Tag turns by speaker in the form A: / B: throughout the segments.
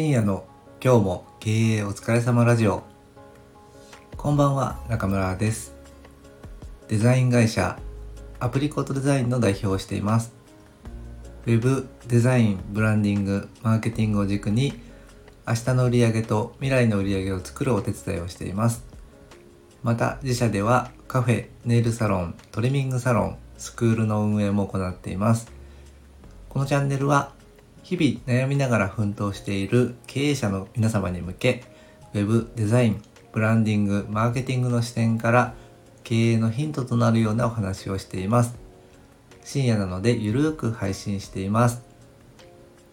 A: 深夜の今日も経営お疲れ様ラジオ。こんばんは中村です。デザイン会社アプリコットデザインの代表をしています。ウェブデザインブランディングマーケティングを軸に明日の売り上げと未来の売り上げを作るお手伝いをしています。また自社ではカフェネイルサロントリミングサロンスクールの運営も行っています。このチャンネルは日々悩みながら奮闘している経営者の皆様に向け Web デザインブランディングマーケティングの視点から経営のヒントとなるようなお話をしています。深夜なのでゆるーく配信しています。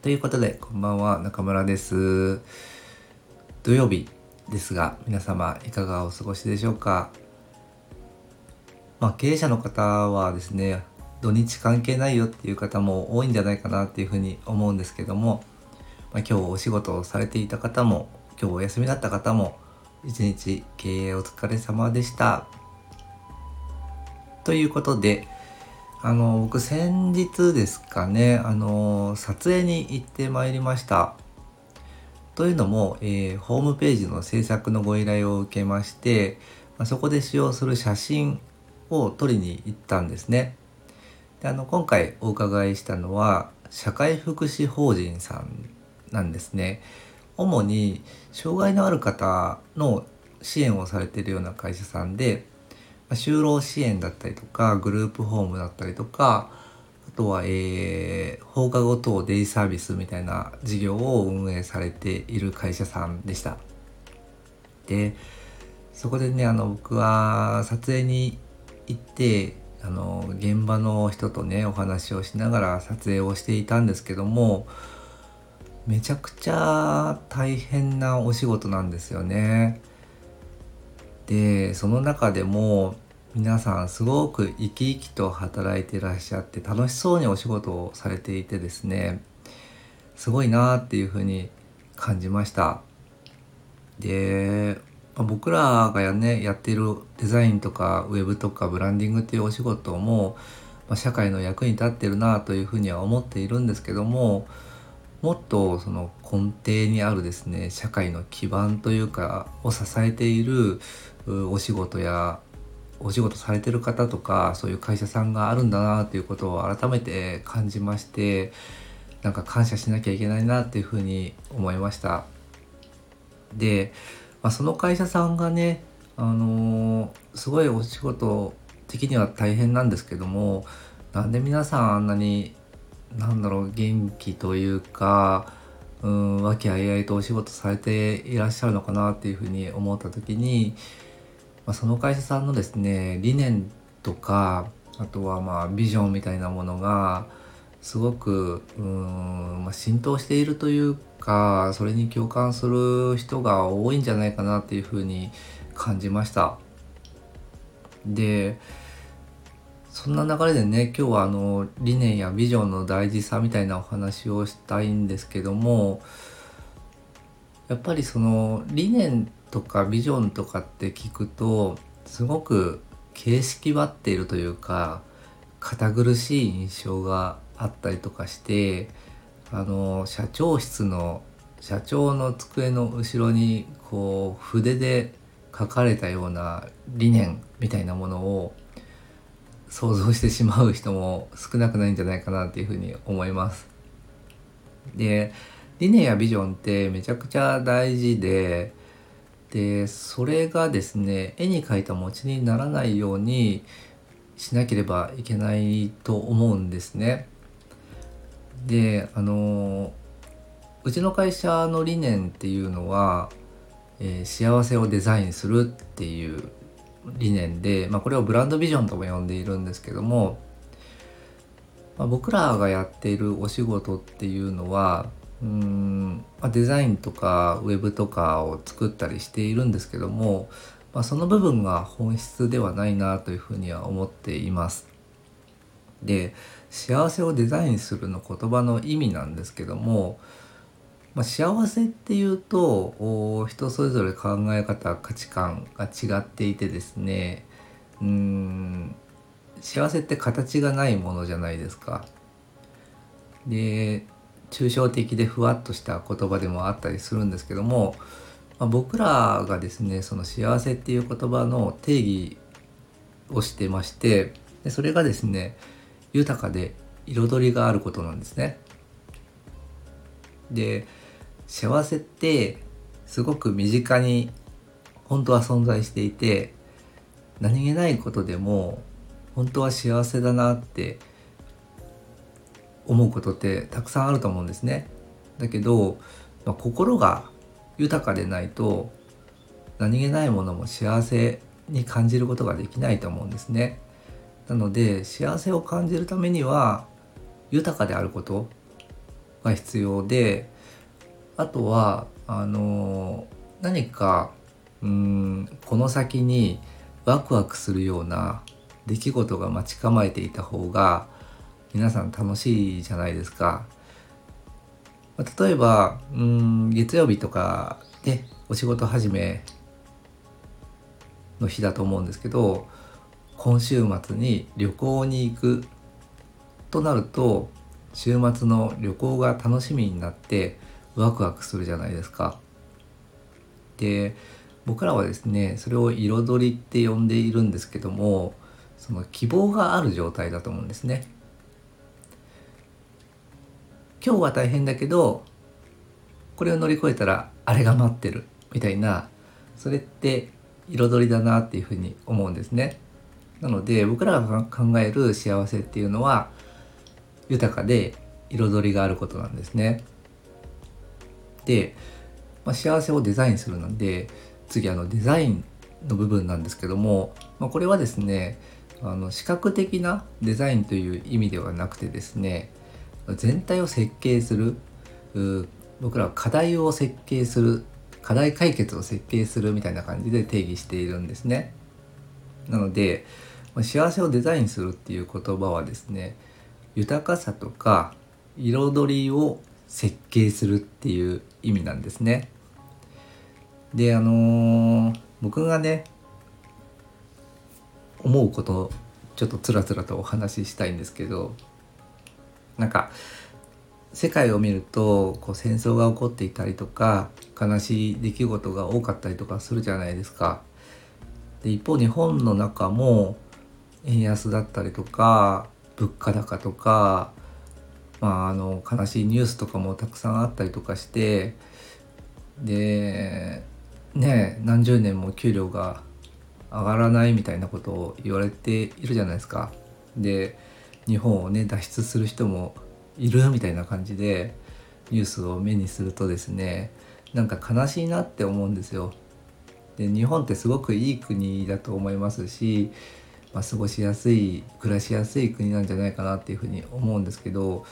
A: ということでこんばんは中村です。土曜日ですが皆様いかがお過ごしでしょうか？まあ経営者の方はですね土日関係ないよっていう方も多いんじゃないかなっていうふうに思うんですけども、まあ、今日お仕事をされていた方も今日お休みだった方も一日経営お疲れ様でした。ということであの僕先日ですかねあの撮影に行ってまいりました。というのも、えー、ホームページの制作のご依頼を受けまして、まあ、そこで使用する写真を撮りに行ったんですね。であの今回お伺いしたのは社会福祉法人さんなんですね主に障害のある方の支援をされているような会社さんで就労支援だったりとかグループホームだったりとかあとは、えー、放課後等デイサービスみたいな事業を運営されている会社さんでした。でそこでねあの僕は撮影に行ってあの現場の人とねお話をしながら撮影をしていたんですけどもめちゃくちゃ大変なお仕事なんですよね。でその中でも皆さんすごく生き生きと働いてらっしゃって楽しそうにお仕事をされていてですねすごいなっていうふうに感じました。でまあ、僕らがや,、ね、やってるデザインとかウェブとかブランディングっていうお仕事も、まあ、社会の役に立ってるなというふうには思っているんですけどももっとその根底にあるですね社会の基盤というかを支えているお仕事やお仕事されてる方とかそういう会社さんがあるんだなということを改めて感じましてなんか感謝しなきゃいけないなっていうふうに思いました。でまあ、その会社さんがね、あのー、すごいお仕事的には大変なんですけどもなんで皆さんあんなになんだろう元気というかうん和気あいあいとお仕事されていらっしゃるのかなっていうふうに思った時に、まあ、その会社さんのですね理念とかあとはまあビジョンみたいなものがすごくうん、まあ、浸透しているというかそれに共感する人が多いんじゃないかなっていうふうに感じました。でそんな流れでね今日はあの理念やビジョンの大事さみたいなお話をしたいんですけどもやっぱりその理念とかビジョンとかって聞くとすごく形式ばっているというか堅苦しい印象があったりとかしてあの社長室の社長の机の後ろにこう筆で書かれたような理念みたいなものを想像してしまう人も少なくないんじゃないかなっていうふうに思います。で理念やビジョンってめちゃくちゃ大事ででそれがですね絵に描いた餅にならないようにしなければいけないと思うんですね。であのうちの会社の理念っていうのは、えー、幸せをデザインするっていう理念で、まあ、これをブランドビジョンとも呼んでいるんですけども、まあ、僕らがやっているお仕事っていうのはうん、まあ、デザインとかウェブとかを作ったりしているんですけども、まあ、その部分が本質ではないなというふうには思っています。で幸せをデザインするの言葉の意味なんですけども、まあ、幸せっていうと人それぞれ考え方価値観が違っていてですねうん幸せって形がないものじゃないですか。で抽象的でふわっとした言葉でもあったりするんですけども、まあ、僕らがですねその幸せっていう言葉の定義をしてましてでそれがですね豊かで彩りがあることなんですね。で幸せってすごく身近に本当は存在していて何気ないことでも本当は幸せだなって思うことってたくさんあると思うんですね。だけど、まあ、心が豊かでないと何気ないものも幸せに感じることができないと思うんですね。なので幸せを感じるためには豊かであることが必要であとはあの何かうんこの先にワクワクするような出来事が待ち構えていた方が皆さん楽しいじゃないですか。例えばうん月曜日とかでお仕事始めの日だと思うんですけど今週末に旅行に行くとなると週末の旅行が楽しみになってワクワクするじゃないですか。で僕らはですねそれを彩りって呼んでいるんですけどもその希望がある状態だと思うんですね。今日は大変だけどこれを乗り越えたらあれが待ってるみたいなそれって彩りだなっていうふうに思うんですね。なので僕らが考える幸せっていうのは豊かで彩りがあることなんですね。で、まあ、幸せをデザインするので次あのデザインの部分なんですけども、まあ、これはですねあの視覚的なデザインという意味ではなくてですね全体を設計する僕らは課題を設計する課題解決を設計するみたいな感じで定義しているんですね。なので幸せをデザインするっていう言葉はですね豊かさとか彩りを設計するっていう意味なんですね。であのー、僕がね思うことちょっとつらつらとお話ししたいんですけどなんか世界を見るとこう戦争が起こっていたりとか悲しい出来事が多かったりとかするじゃないですか。で一方日本の中も円安だったりとか物価高とか、まあ、あの悲しいニュースとかもたくさんあったりとかしてでね何十年も給料が上がらないみたいなことを言われているじゃないですか。で日本をね脱出する人もいるみたいな感じでニュースを目にするとですねなんか悲しいなって思うんですよ。で日本ってすごくいい国だと思いますし、まあ、過ごしやすい暮らしやすい国なんじゃないかなっていうふうに思うんですけど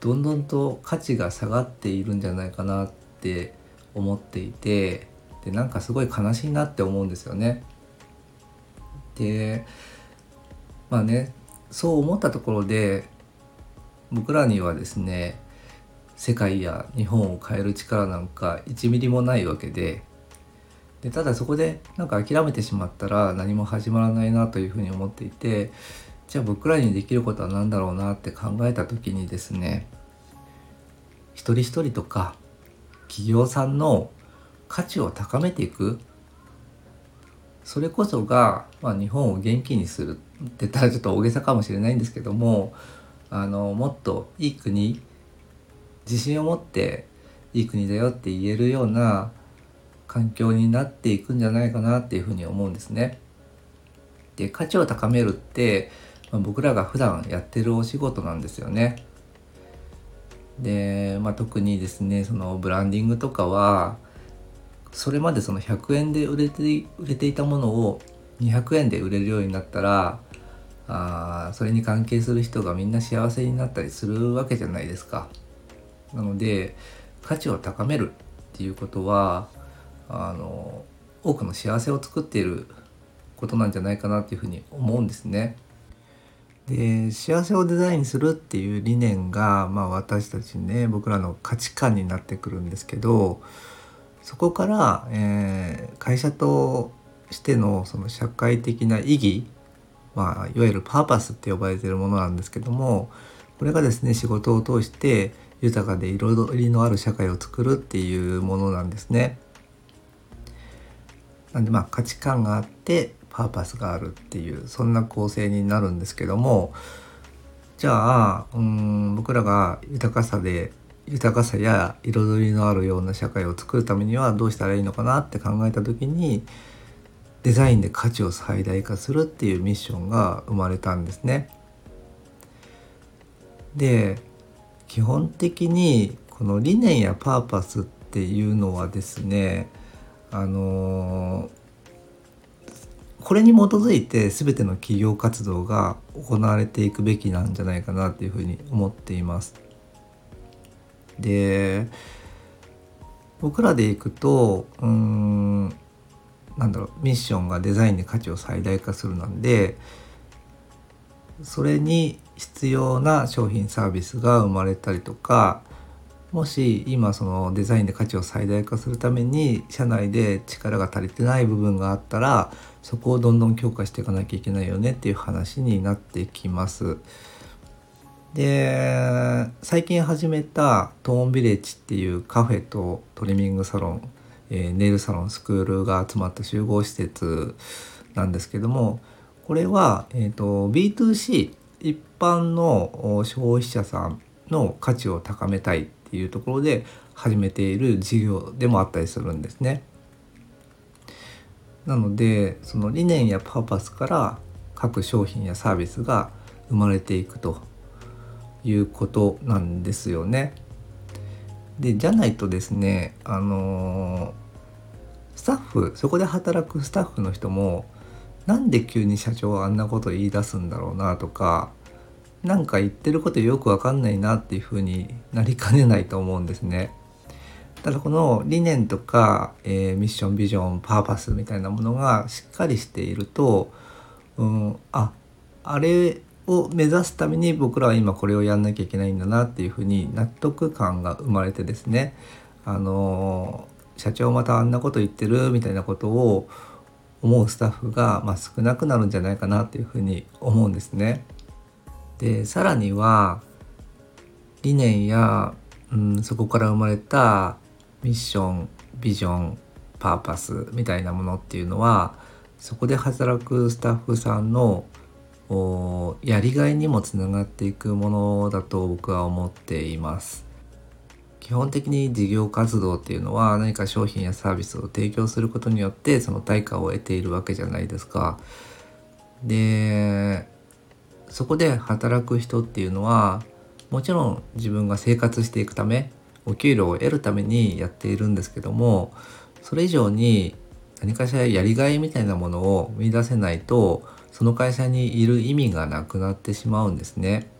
A: どんどんと価値が下がっているんじゃないかなって思っていてでなんかすごい悲しいなって思うんですよね。でまあねそう思ったところで僕らにはですね世界や日本を変える力なんか1ミリもないわけででただそこでなんか諦めてしまったら何も始まらないなというふうに思っていてじゃあ僕らにできることは何だろうなって考えた時にですね一人一人とか企業さんの価値を高めていくそれこそが、まあ、日本を元気にするって言ったらちょっと大げさかもしれないんですけどもあのもっといい国自信を持っていい国だよって言えるような環境になっていくんじゃないかなっていうふうに思うんですね。で価値を高めるって、まあ、僕らが普段やってるお仕事なんですよね。で、まあ、特にですねそのブランディングとかはそれまでその100円で売れて売れていたものを200円で売れるようになったらあそれに関係する人がみんな幸せになったりするわけじゃないですか。なので価値を高めるっていうことはあの多くの幸せを作っていることなんじゃないかなっていうふうに思うんですね。で幸せをデザインするっていう理念が、まあ、私たちね僕らの価値観になってくるんですけどそこから、えー、会社としてのその社会的な意義、まあ、いわゆるパーパスって呼ばれてるものなんですけどもこれがですね仕事を通して豊かで彩りのある社会を作るっていうものなんですね。なんでまあ価値観があってパーパスがあるっていうそんな構成になるんですけどもじゃあうん僕らが豊かさで豊かさや彩りのあるような社会を作るためにはどうしたらいいのかなって考えた時にデザインで価値を最大化するっていうミッションが生まれたんですね。で基本的にこの理念やパーパスっていうのはですねあのこれに基づいて全ての企業活動が行われていくべきなんじゃないかなっていうふうに思っています。で僕らでいくとうんなんだろうミッションがデザインで価値を最大化するなんでそれに必要な商品サービスが生まれたりとかもし今そのデザインで価値を最大化するために社内で力が足りてない部分があったらそこをどんどん強化していかなきゃいけないよねっていう話になってきます。で最近始めたトーンビレッジっていうカフェとトリミングサロンえー、ネイルサロンスクールが集まった集合施設なんですけどもこれは、えーと、B2C 一般の消費者さんの価値を高めたいっていうところで始めている事業でもあったりするんですね。なのでその理念やパーパスから各商品やサービスが生まれていくということなんですよね。でじゃないとですねあの、スタッフそこで働くスタッフの人もなんで急に社長はあんなこと言い出すんだろうなとか何か言ってることよく分かんないなっていうふうになりかねないと思うんですね。ただこの理念とか、えー、ミッションビジョンパーパスみたいなものがしっかりしていると、うん、ああれを目指すために僕らは今これをやんなきゃいけないんだなっていうふうに納得感が生まれてですねあの社長またあんなこと言ってるみたいなことを思うスタッフが、まあ、少なくなるんじゃないかなっていうふうに思うんですね。でさらには理念や、うん、そこから生まれたミッションビジョンパーパスみたいなものっていうのはそこで働くスタッフさんのやりがいにもつながっていくものだと僕は思っています。基本的に事業活動っていうのは何か商品やサービスを提供することによってその対価を得ているわけじゃないですか。でそこで働く人っていうのはもちろん自分が生活していくためお給料を得るためにやっているんですけどもそれ以上に何かしらやりがいみたいなものを見出せないとその会社にいる意味がなくなってしまうんですね。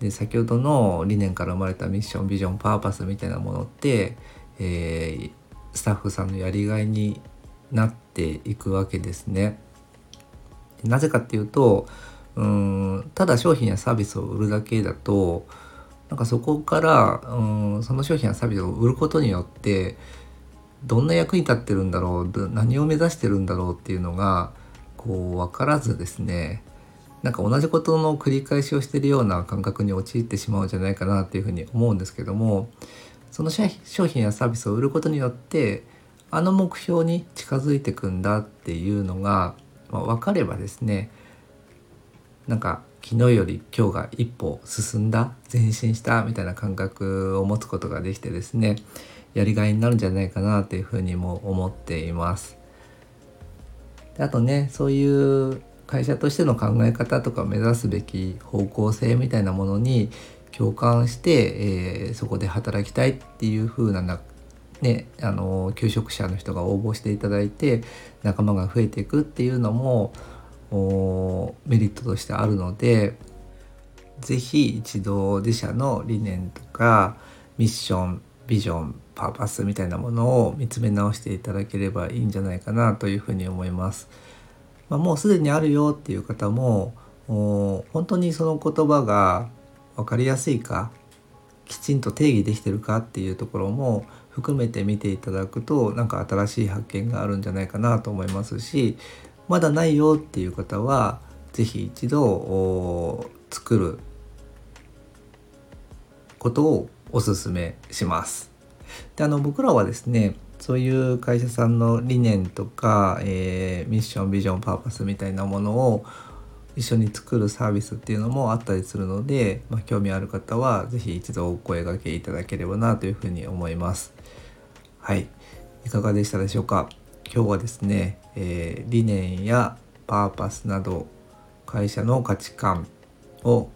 A: で先ほどの理念から生まれたミッションビジョンパーパスみたいなものって、えー、スタッフさんのやりがいになっていくわけですね。なぜかっていうとうんただ商品やサービスを売るだけだとなんかそこからうんその商品やサービスを売ることによってどんな役に立ってるんだろう何を目指してるんだろうっていうのがこう分からずですねなんか同じことの繰り返しをしてるような感覚に陥ってしまうんじゃないかなっていうふうに思うんですけどもその商品やサービスを売ることによってあの目標に近づいていくんだっていうのが、まあ、分かればですねなんか昨日より今日が一歩進んだ前進したみたいな感覚を持つことができてですねやりがいになるんじゃないかなというふうにも思っています。あとねそういう会社としての考え方とか目指すべき方向性みたいなものに共感して、えー、そこで働きたいっていう風ななね、あの求職者の人が応募していただいて仲間が増えていくっていうのもメリットとしてあるので是非一度自社の理念とかミッションビジョンパーパスみたいなものを見つめ直していただければいいんじゃないかなというふうに思います。まあ、もうすでにあるよっていう方も本当にその言葉が分かりやすいかきちんと定義できてるかっていうところも含めて見ていただくと何か新しい発見があるんじゃないかなと思いますしまだないよっていう方は是非一度作ることをおすめします。であの僕らはですねそういう会社さんの理念とか、えー、ミッションビジョンパーパスみたいなものを一緒に作るサービスっていうのもあったりするので、まあ、興味ある方は是非一度お声がけいただければなというふうに思います。はい、いかがでしたでしょうか？今日はですね、えー、理念やパーパスなど会社の価値観を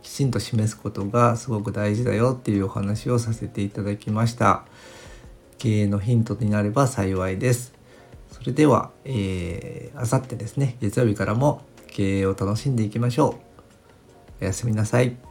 A: きちんと示すことがすごく大事だよっていうお話をさせていただきました。経営のヒントになれば幸いです。それでは、えー、あさってですね月曜日からも経営を楽しんでいきましょう。おやすみなさい。